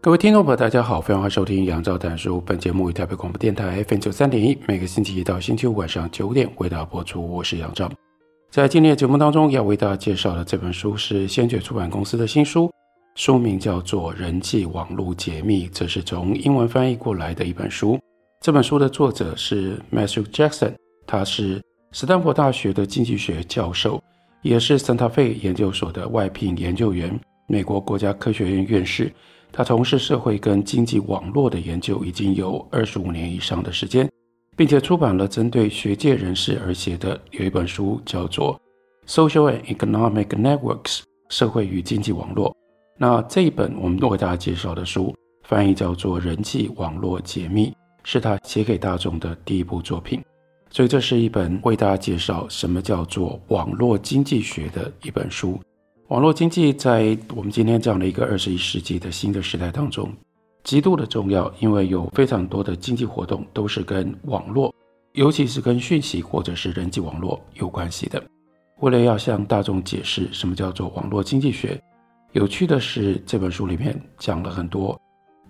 各位听众朋友，大家好，非常欢迎收听杨照谈书。本节目于台北广播电台 FM 九三点一，每个星期一到星期五晚上九点为大家播出。我是杨照。在今天的节目当中，要为大家介绍的这本书是先觉出版公司的新书，书名叫做《人际网络解密》，这是从英文翻译过来的一本书。这本书的作者是 Matthew Jackson，他是斯坦福大学的经济学教授，也是 Santa Fe 研究所的外聘研究员，美国国家科学院院士。他从事社会跟经济网络的研究已经有二十五年以上的时间，并且出版了针对学界人士而写的有一本书，叫做《Social and Economic Networks》社会与经济网络。那这一本我们为大家介绍的书，翻译叫做《人际网络解密》，是他写给大众的第一部作品。所以这是一本为大家介绍什么叫做网络经济学的一本书。网络经济在我们今天这样的一个二十一世纪的新的时代当中，极度的重要，因为有非常多的经济活动都是跟网络，尤其是跟讯息或者是人际网络有关系的。为了要向大众解释什么叫做网络经济学，有趣的是这本书里面讲了很多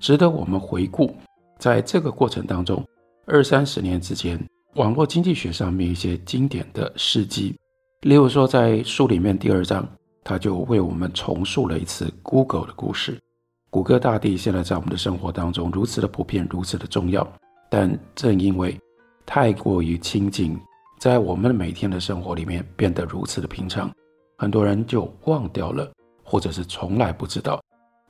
值得我们回顾，在这个过程当中二三十年之间，网络经济学上面一些经典的事迹，例如说在书里面第二章。他就为我们重述了一次 Google 的故事。谷歌大帝现在在我们的生活当中如此的普遍，如此的重要，但正因为太过于亲近，在我们的每天的生活里面变得如此的平常，很多人就忘掉了，或者是从来不知道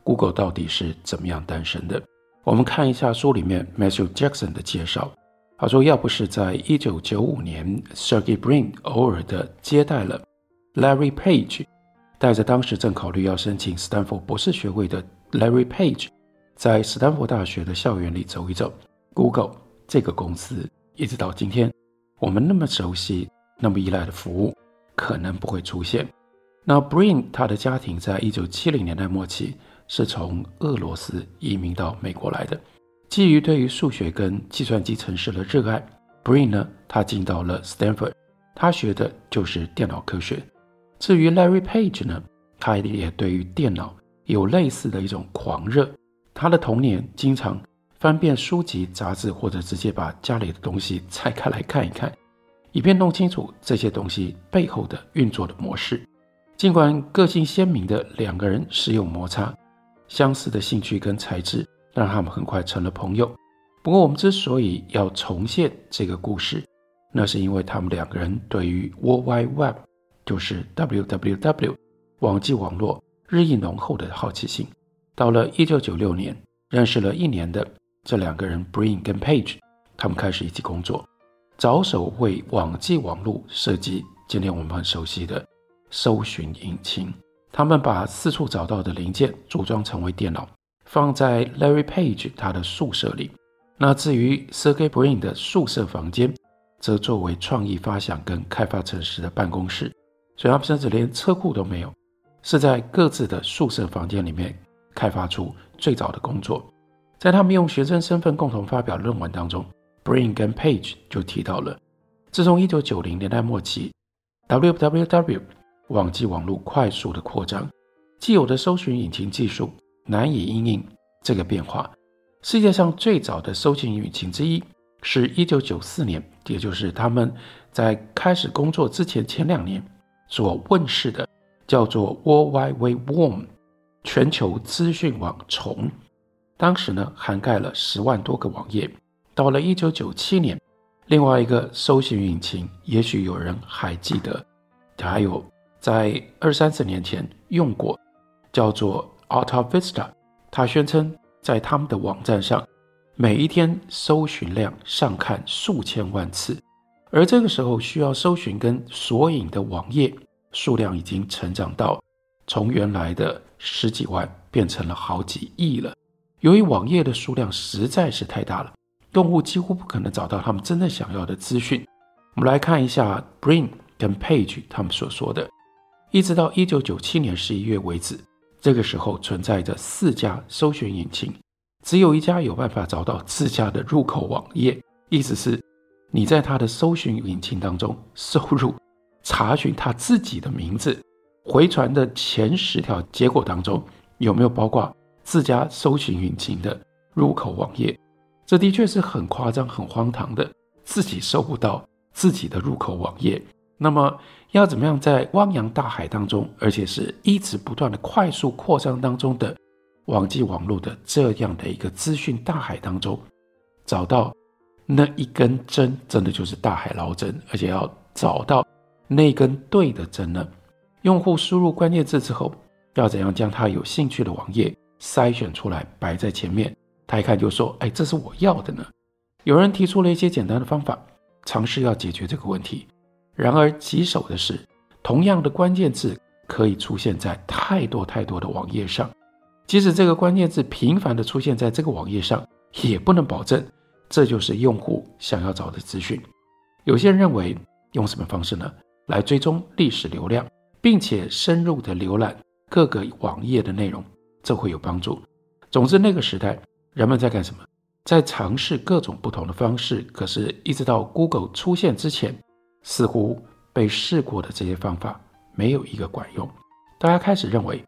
Google 到底是怎么样诞生的。我们看一下书里面 Matthew Jackson 的介绍，他说，要不是在一九九五年 Sergey Brin 偶尔的接待了 Larry Page。带着当时正考虑要申请斯坦福博士学位的 Larry Page，在斯坦福大学的校园里走一走，Google 这个公司一直到今天，我们那么熟悉、那么依赖的服务，可能不会出现。那 Brin 他的家庭在一九七零年代末期是从俄罗斯移民到美国来的，基于对于数学跟计算机程式的热爱，Brin 呢，他进到了 Stanford，他学的就是电脑科学。至于 Larry Page 呢，他也对于电脑有类似的一种狂热。他的童年经常翻遍书籍、杂志，或者直接把家里的东西拆开来看一看，以便弄清楚这些东西背后的运作的模式。尽管个性鲜明的两个人时有摩擦，相似的兴趣跟才智让他们很快成了朋友。不过，我们之所以要重现这个故事，那是因为他们两个人对于 World Wide Web。就是 www 网际网络日益浓厚的好奇心。到了一九九六年，认识了一年的这两个人，Brin 跟 Page，他们开始一起工作，着手为网际网络设计今天我们很熟悉的搜寻引擎。他们把四处找到的零件组装成为电脑，放在 Larry Page 他的宿舍里。那至于 Sergey Brin 的宿舍房间，则作为创意发想跟开发程式的办公室。所以他们甚至连车库都没有，是在各自的宿舍房间里面开发出最早的工作。在他们用学生身份共同发表论文当中，Brin 跟 Page 就提到了，自从一九九零年代末期，www 网际网络快速的扩张，既有的搜寻引擎技术难以因应这个变化。世界上最早的搜寻引擎之一是一九九四年，也就是他们在开始工作之前前两年。所问世的叫做 World Wide Web Worm 全球资讯网虫，当时呢涵盖了十万多个网页。到了一九九七年，另外一个搜寻引擎，也许有人还记得，还有在二三十年前用过，叫做 Alta Vista。他宣称在他们的网站上，每一天搜寻量上看数千万次。而这个时候需要搜寻跟索引的网页数量已经成长到从原来的十几万变成了好几亿了。由于网页的数量实在是太大了，用户几乎不可能找到他们真正想要的资讯。我们来看一下 Brin 跟 Page 他们所说的，一直到一九九七年十一月为止，这个时候存在着四家搜寻引擎，只有一家有办法找到自家的入口网页，意思是你在他的搜寻引擎当中输入查询他自己的名字，回传的前十条结果当中有没有包括自家搜寻引擎的入口网页？这的确是很夸张、很荒唐的，自己搜不到。自己的入口网页，那么要怎么样在汪洋大海当中，而且是一直不断的快速扩张当中的网际网络的这样的一个资讯大海当中，找到那一根针，真的就是大海捞针，而且要找到那根对的针呢？用户输入关键字之后，要怎样将他有兴趣的网页筛选出来摆在前面？他一看就说：“哎，这是我要的呢。”有人提出了一些简单的方法。尝试要解决这个问题，然而棘手的是，同样的关键字可以出现在太多太多的网页上，即使这个关键字频繁地出现在这个网页上，也不能保证这就是用户想要找的资讯。有些人认为用什么方式呢？来追踪历史流量，并且深入的浏览各个网页的内容，这会有帮助。总之，那个时代人们在干什么？在尝试各种不同的方式，可是，一直到 Google 出现之前，似乎被试过的这些方法没有一个管用。大家开始认为，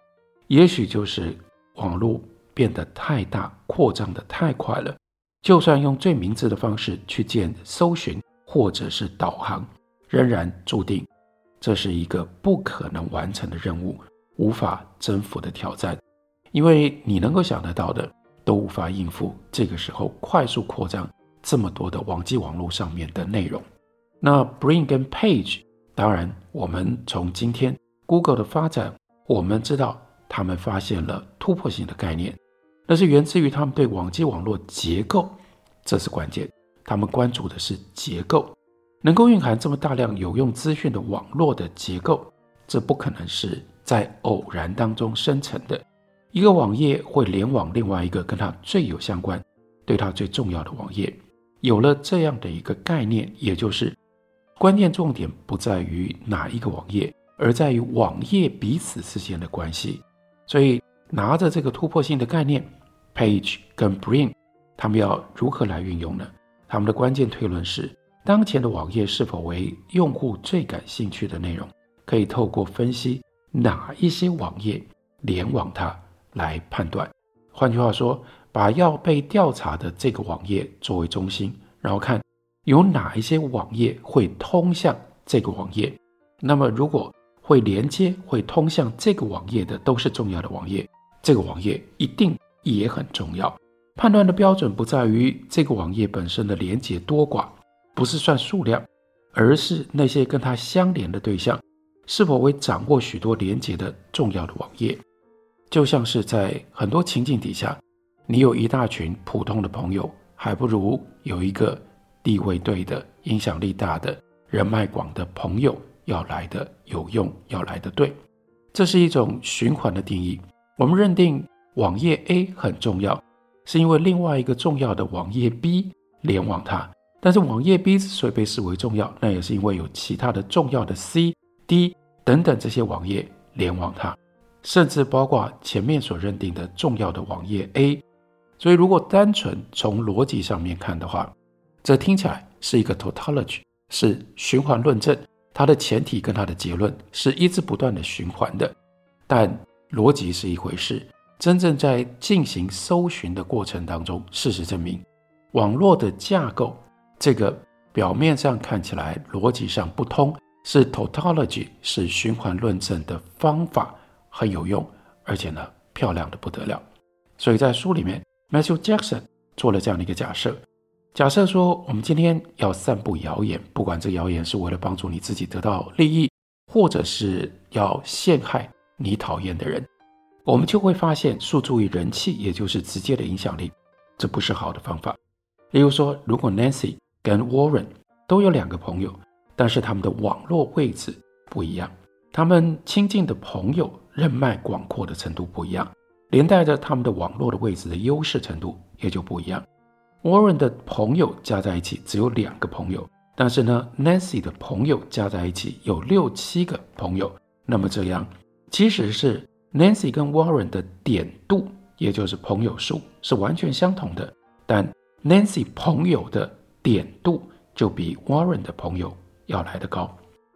也许就是网络变得太大，扩张得太快了。就算用最明智的方式去建搜寻或者是导航，仍然注定这是一个不可能完成的任务，无法征服的挑战。因为你能够想得到的。都无法应付这个时候快速扩张这么多的网际网络上面的内容。那 Bring 跟 Page，当然我们从今天 Google 的发展，我们知道他们发现了突破性的概念，那是源自于他们对网际网络结构，这是关键。他们关注的是结构，能够蕴含这么大量有用资讯的网络的结构，这不可能是在偶然当中生成的。一个网页会联网另外一个跟它最有相关、对它最重要的网页。有了这样的一个概念，也就是关键重点不在于哪一个网页，而在于网页彼此之间的关系。所以，拿着这个突破性的概念，Page 跟 Brin 他们要如何来运用呢？他们的关键推论是：当前的网页是否为用户最感兴趣的内容，可以透过分析哪一些网页联网它。来判断，换句话说，把要被调查的这个网页作为中心，然后看有哪一些网页会通向这个网页。那么，如果会连接、会通向这个网页的都是重要的网页，这个网页一定也很重要。判断的标准不在于这个网页本身的连接多寡，不是算数量，而是那些跟它相连的对象是否为掌握许多连接的重要的网页。就像是在很多情境底下，你有一大群普通的朋友，还不如有一个地位对的、影响力大的、人脉广的朋友要来的有用，要来的对。这是一种循环的定义。我们认定网页 A 很重要，是因为另外一个重要的网页 B 联网它。但是网页 B 之所以被视为重要，那也是因为有其他的重要的 C、D 等等这些网页联网它。甚至包括前面所认定的重要的网页 A，所以如果单纯从逻辑上面看的话，这听起来是一个 tautology，是循环论证，它的前提跟它的结论是一直不断的循环的。但逻辑是一回事，真正在进行搜寻的过程当中，事实证明，网络的架构这个表面上看起来逻辑上不通，是 tautology，是循环论证的方法。很有用，而且呢，漂亮的不得了。所以在书里面，Matthew Jackson 做了这样的一个假设：假设说，我们今天要散布谣言，不管这谣言是为了帮助你自己得到利益，或者是要陷害你讨厌的人，我们就会发现，诉诸于人气，也就是直接的影响力，这不是好的方法。例如说，如果 Nancy 跟 Warren 都有两个朋友，但是他们的网络位置不一样，他们亲近的朋友。人脉广阔的程度不一样，连带着他们的网络的位置的优势程度也就不一样。Warren 的朋友加在一起只有两个朋友，但是呢，Nancy 的朋友加在一起有六七个朋友。那么这样，其实是 Nancy 跟 Warren 的点度，也就是朋友数是完全相同的，但 Nancy 朋友的点度就比 Warren 的朋友要来得高。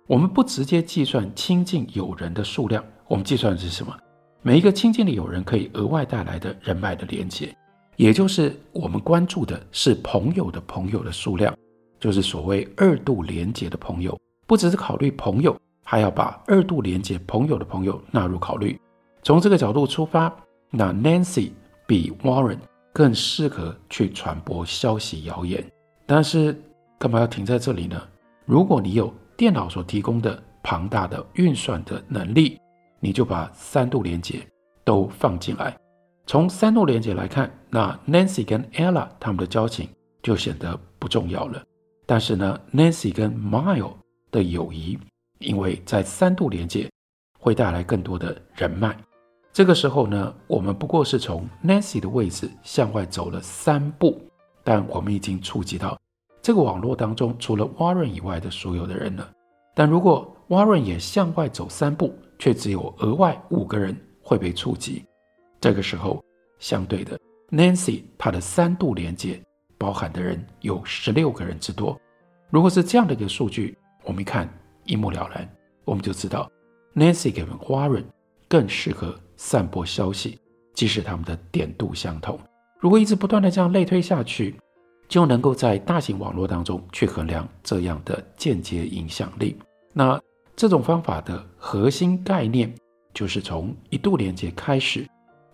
我们不直接计算亲近友人的数量，我们计算的是什么？每一个亲近的友人可以额外带来的人脉的连接，也就是我们关注的是朋友的朋友的数量，就是所谓二度连接的朋友。不只是考虑朋友，还要把二度连接朋友的朋友纳入考虑。从这个角度出发，那 Nancy 比 Warren 更适合去传播消息谣言。但是干嘛要停在这里呢？如果你有电脑所提供的庞大的运算的能力，你就把三度连接都放进来。从三度连接来看，那 Nancy 跟 Ella 他们的交情就显得不重要了。但是呢，Nancy 跟 Mile 的友谊，因为在三度连接会带来更多的人脉。这个时候呢，我们不过是从 Nancy 的位置向外走了三步，但我们已经触及到。这个网络当中，除了 Warren 以外的所有的人了。但如果 Warren 也向外走三步，却只有额外五个人会被触及。这个时候，相对的，Nancy 她的三度连接包含的人有十六个人之多。如果是这样的一个数据，我们一看一目了然，我们就知道 Nancy 跟 Warren 更适合散播消息，即使他们的点度相同。如果一直不断的这样类推下去，就能够在大型网络当中去衡量这样的间接影响力。那这种方法的核心概念就是从一度连接开始，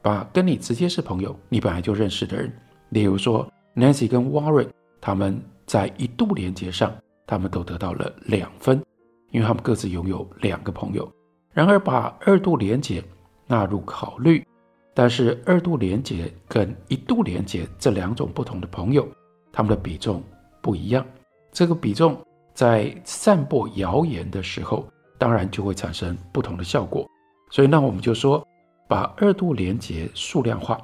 把跟你直接是朋友、你本来就认识的人，例如说 Nancy 跟 Warren，他们在一度连接上，他们都得到了两分，因为他们各自拥有两个朋友。然而把二度连接纳入考虑，但是二度连接跟一度连接这两种不同的朋友。他们的比重不一样，这个比重在散播谣言的时候，当然就会产生不同的效果。所以，那我们就说，把二度连结数量化，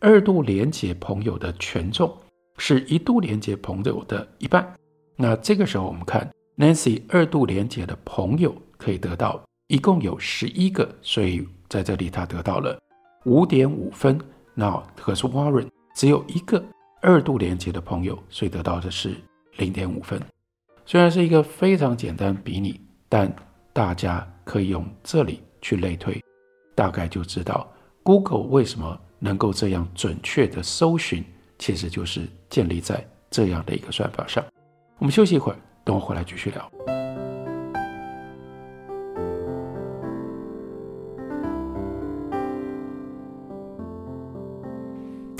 二度连结朋友的权重是一度连结朋友的一半。那这个时候，我们看 Nancy 二度连结的朋友可以得到一共有十一个，所以在这里他得到了五点五分。那可是 Warren 只有一个。二度连接的朋友，所以得到的是零点五分。虽然是一个非常简单比拟，但大家可以用这里去类推，大概就知道 Google 为什么能够这样准确的搜寻，其实就是建立在这样的一个算法上。我们休息一会儿，等我回来继续聊。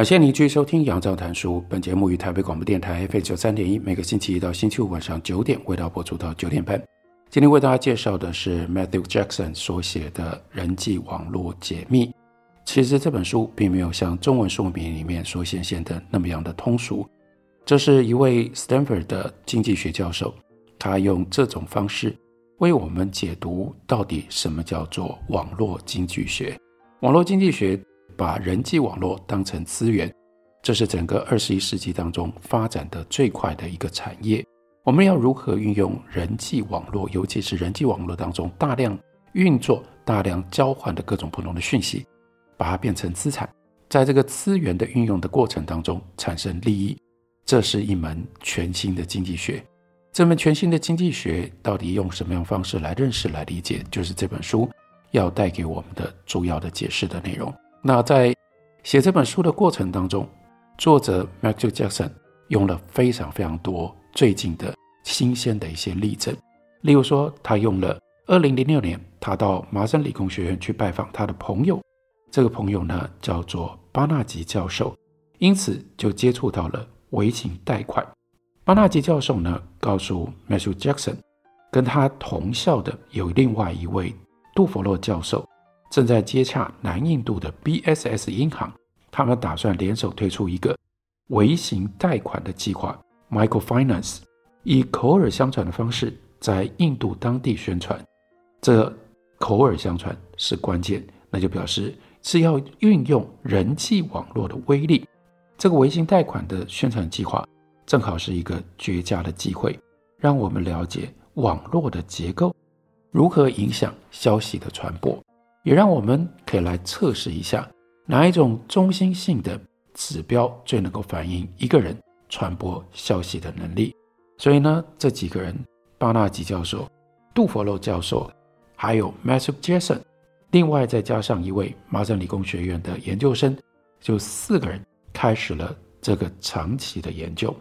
感谢您继续收听《杨照谈书》。本节目于台北广播电台 F 九三点一，每个星期一到星期五晚上九点，为大家播出到九点半。今天为大家介绍的是 Matthew Jackson 所写的《人际网络解密》。其实这本书并没有像中文书名里面所显现的那么样的通俗。这是一位 Stanford 的经济学教授，他用这种方式为我们解读到底什么叫做网络经济学。网络经济学。把人际网络当成资源，这是整个二十一世纪当中发展的最快的一个产业。我们要如何运用人际网络，尤其是人际网络当中大量运作、大量交换的各种不同的讯息，把它变成资产，在这个资源的运用的过程当中产生利益，这是一门全新的经济学。这门全新的经济学到底用什么样方式来认识、来理解，就是这本书要带给我们的主要的解释的内容。那在写这本书的过程当中，作者 Michael Jackson 用了非常非常多最近的新鲜的一些例证，例如说，他用了二零零六年他到麻省理工学院去拜访他的朋友，这个朋友呢叫做巴纳吉教授，因此就接触到了微型贷款。巴纳吉教授呢告诉 Michael Jackson，跟他同校的有另外一位杜佛洛教授。正在接洽南印度的 BSS 银行，他们打算联手推出一个微型贷款的计划 （Microfinance），以口耳相传的方式在印度当地宣传。这口耳相传是关键，那就表示是要运用人际网络的威力。这个微型贷款的宣传计划正好是一个绝佳的机会，让我们了解网络的结构如何影响消息的传播。也让我们可以来测试一下哪一种中心性的指标最能够反映一个人传播消息的能力。所以呢，这几个人，巴纳吉教授、杜佛洛教授，还有 Matthew Jackson，另外再加上一位麻省理工学院的研究生，就四个人开始了这个长期的研究。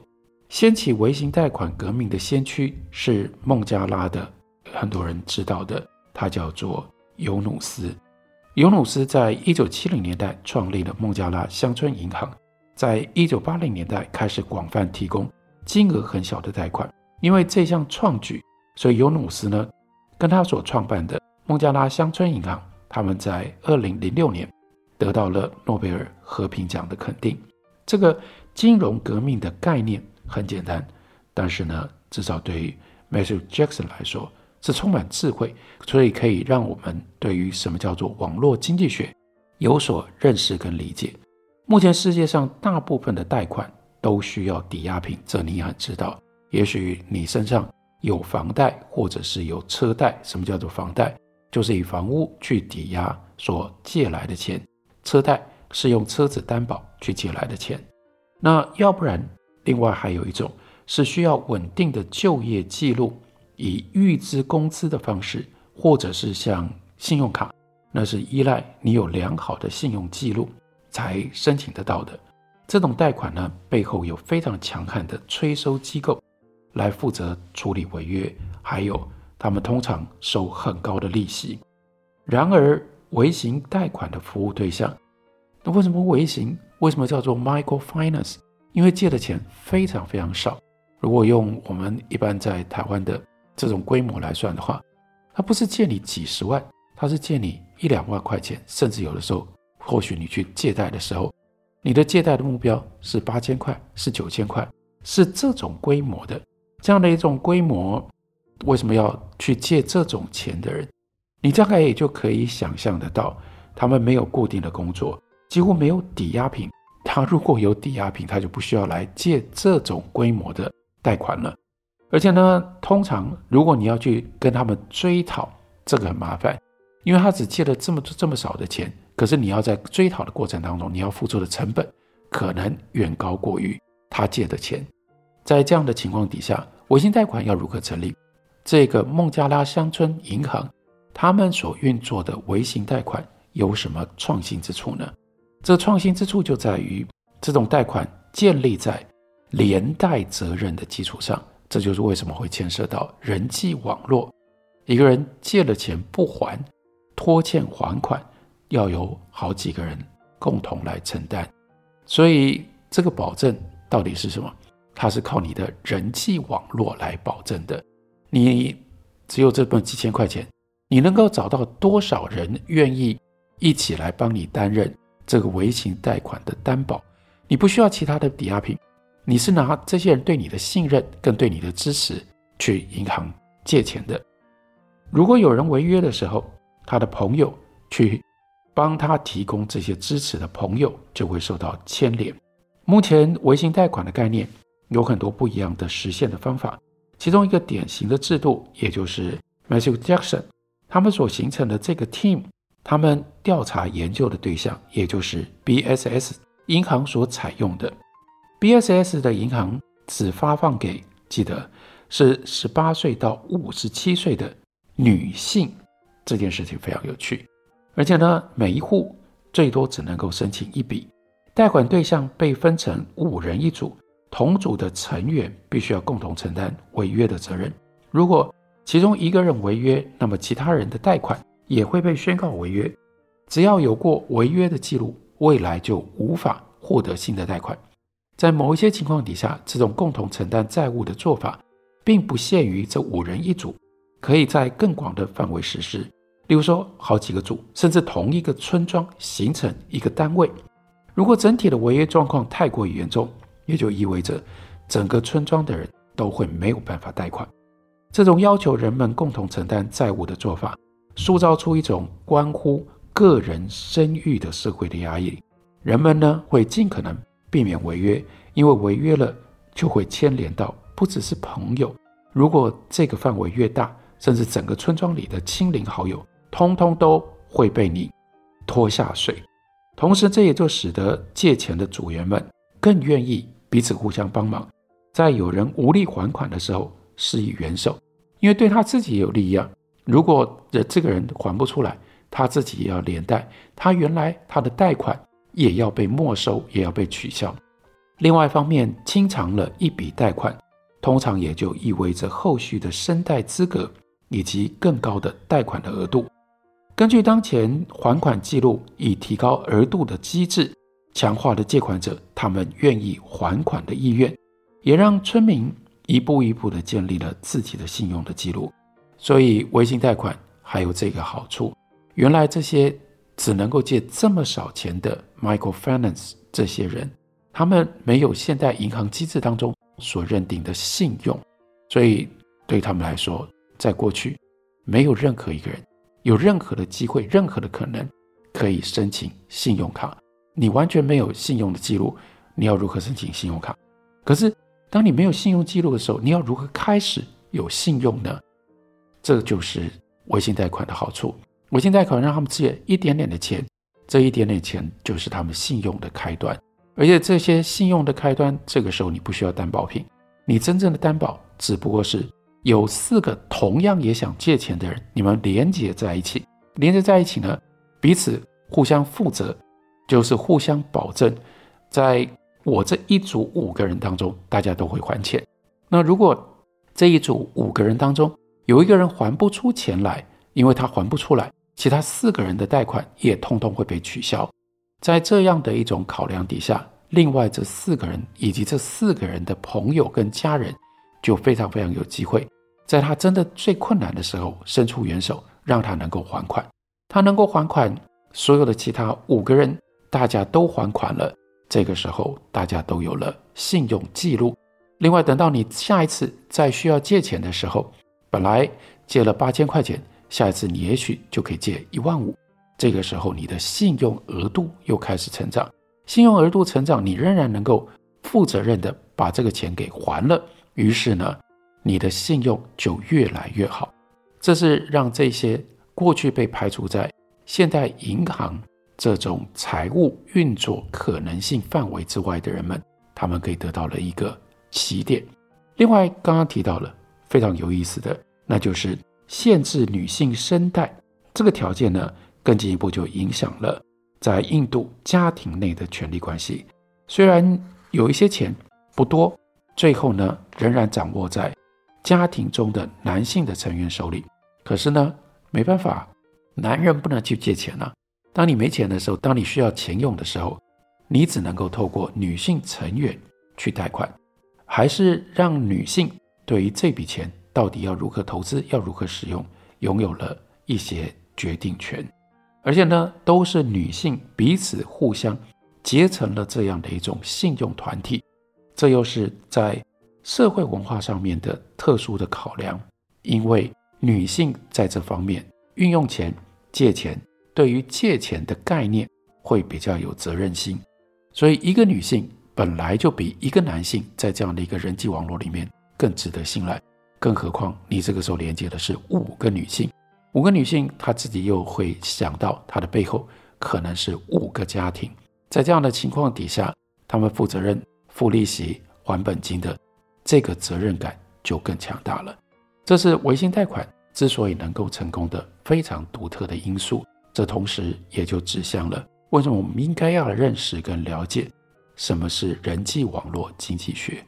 掀起微型贷款革命的先驱是孟加拉的，很多人知道的，他叫做。尤努斯，尤努斯在一九七零年代创立了孟加拉乡村银行，在一九八零年代开始广泛提供金额很小的贷款。因为这项创举，所以尤努斯呢，跟他所创办的孟加拉乡村银行，他们在二零零六年得到了诺贝尔和平奖的肯定。这个金融革命的概念很简单，但是呢，至少对于 Matthew Jackson 来说。是充满智慧，所以可以让我们对于什么叫做网络经济学有所认识跟理解。目前世界上大部分的贷款都需要抵押品，这你也很知道。也许你身上有房贷，或者是有车贷。什么叫做房贷？就是以房屋去抵押所借来的钱。车贷是用车子担保去借来的钱。那要不然，另外还有一种是需要稳定的就业记录。以预支工资的方式，或者是像信用卡，那是依赖你有良好的信用记录才申请得到的。这种贷款呢，背后有非常强悍的催收机构来负责处理违约，还有他们通常收很高的利息。然而，微型贷款的服务对象，那为什么微型？为什么叫做 microfinance？因为借的钱非常非常少。如果用我们一般在台湾的这种规模来算的话，他不是借你几十万，他是借你一两万块钱，甚至有的时候，或许你去借贷的时候，你的借贷的目标是八千块，是九千块，是这种规模的，这样的一种规模，为什么要去借这种钱的人？你大概也就可以想象得到，他们没有固定的工作，几乎没有抵押品。他如果有抵押品，他就不需要来借这种规模的贷款了。而且呢，通常如果你要去跟他们追讨，这个很麻烦，因为他只借了这么这么少的钱，可是你要在追讨的过程当中，你要付出的成本可能远高过于他借的钱。在这样的情况底下，微型贷款要如何成立？这个孟加拉乡村银行他们所运作的微型贷款有什么创新之处呢？这创新之处就在于，这种贷款建立在连带责任的基础上。这就是为什么会牵涉到人际网络。一个人借了钱不还，拖欠还款要有好几个人共同来承担。所以这个保证到底是什么？它是靠你的人际网络来保证的。你只有这么几千块钱，你能够找到多少人愿意一起来帮你担任这个微型贷款的担保？你不需要其他的抵押品。你是拿这些人对你的信任跟对你的支持去银行借钱的。如果有人违约的时候，他的朋友去帮他提供这些支持的朋友就会受到牵连。目前微型贷款的概念有很多不一样的实现的方法，其中一个典型的制度，也就是 Matthew Jackson 他们所形成的这个 team，他们调查研究的对象，也就是 BSS 银行所采用的。BSS 的银行只发放给，记得是十八岁到五十七岁的女性，这件事情非常有趣。而且呢，每一户最多只能够申请一笔，贷款对象被分成五人一组，同组的成员必须要共同承担违约的责任。如果其中一个人违约，那么其他人的贷款也会被宣告违约。只要有过违约的记录，未来就无法获得新的贷款。在某一些情况底下，这种共同承担债务的做法，并不限于这五人一组，可以在更广的范围实施。例如说，好几个组，甚至同一个村庄形成一个单位。如果整体的违约状况太过于严重，也就意味着整个村庄的人都会没有办法贷款。这种要求人们共同承担债务的做法，塑造出一种关乎个人声誉的社会的压抑。人们呢，会尽可能避免违约，因为违约了就会牵连到不只是朋友。如果这个范围越大，甚至整个村庄里的亲邻好友，通通都会被你拖下水。同时，这也就使得借钱的组员们更愿意彼此互相帮忙，在有人无力还款的时候施以援手，因为对他自己也有利益啊。如果这这个人还不出来，他自己也要连带，他原来他的贷款也要被没收，也要被取消。另外一方面，清偿了一笔贷款，通常也就意味着后续的申贷资格以及更高的贷款的额度。根据当前还款记录以提高额度的机制，强化了借款者他们愿意还款的意愿，也让村民一步一步地建立了自己的信用的记录。所以，微信贷款还有这个好处：原来这些只能够借这么少钱的 microfinance 这些人，他们没有现代银行机制当中所认定的信用，所以对他们来说，在过去没有任何一个人。有任何的机会，任何的可能，可以申请信用卡。你完全没有信用的记录，你要如何申请信用卡？可是，当你没有信用记录的时候，你要如何开始有信用呢？这就是微信贷款的好处。我现在可能让他们借一点点的钱，这一点点钱就是他们信用的开端。而且这些信用的开端，这个时候你不需要担保品，你真正的担保只不过是。有四个同样也想借钱的人，你们连接在一起，连接在一起呢，彼此互相负责，就是互相保证，在我这一组五个人当中，大家都会还钱。那如果这一组五个人当中有一个人还不出钱来，因为他还不出来，其他四个人的贷款也通通会被取消。在这样的一种考量底下，另外这四个人以及这四个人的朋友跟家人。就非常非常有机会，在他真的最困难的时候伸出援手，让他能够还款。他能够还款，所有的其他五个人大家都还款了。这个时候，大家都有了信用记录。另外，等到你下一次再需要借钱的时候，本来借了八千块钱，下一次你也许就可以借一万五。这个时候，你的信用额度又开始成长。信用额度成长，你仍然能够负责任的把这个钱给还了。于是呢，你的信用就越来越好。这是让这些过去被排除在现代银行这种财务运作可能性范围之外的人们，他们可以得到了一个起点。另外，刚刚提到了非常有意思的，那就是限制女性声贷这个条件呢，更进一步就影响了在印度家庭内的权力关系。虽然有一些钱不多。最后呢，仍然掌握在家庭中的男性的成员手里。可是呢，没办法，男人不能去借钱啊。当你没钱的时候，当你需要钱用的时候，你只能够透过女性成员去贷款，还是让女性对于这笔钱到底要如何投资、要如何使用，拥有了一些决定权。而且呢，都是女性彼此互相结成了这样的一种信用团体。这又是在社会文化上面的特殊的考量，因为女性在这方面运用钱、借钱，对于借钱的概念会比较有责任心，所以一个女性本来就比一个男性在这样的一个人际网络里面更值得信赖，更何况你这个时候连接的是五个女性，五个女性她自己又会想到她的背后可能是五个家庭，在这样的情况底下，他们负责任。付利息、还本金的这个责任感就更强大了。这是微信贷款之所以能够成功的非常独特的因素。这同时也就指向了为什么我们应该要认识跟了解什么是人际网络经济学？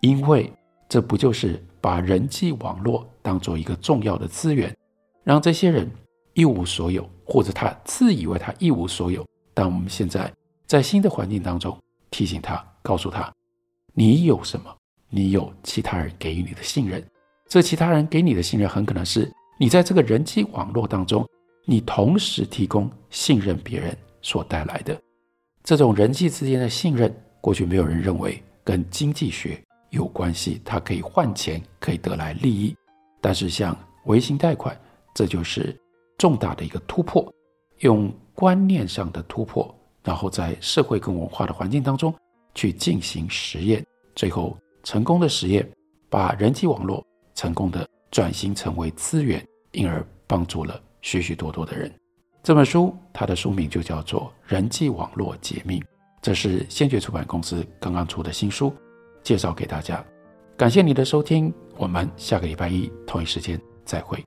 因为这不就是把人际网络当做一个重要的资源，让这些人一无所有，或者他自以为他一无所有。但我们现在在新的环境当中提醒他，告诉他，你有什么？你有其他人给予你的信任。这其他人给你的信任，很可能是你在这个人际网络当中，你同时提供信任别人所带来的这种人际之间的信任。过去没有人认为跟经济学有关系，它可以换钱，可以得来利益。但是像微型贷款，这就是重大的一个突破，用观念上的突破，然后在社会跟文化的环境当中去进行实验，最后成功的实验，把人际网络。成功的转型成为资源，因而帮助了许许多多的人。这本书它的书名就叫做《人际网络解密》，这是先觉出版公司刚刚出的新书，介绍给大家。感谢你的收听，我们下个礼拜一同一时间再会。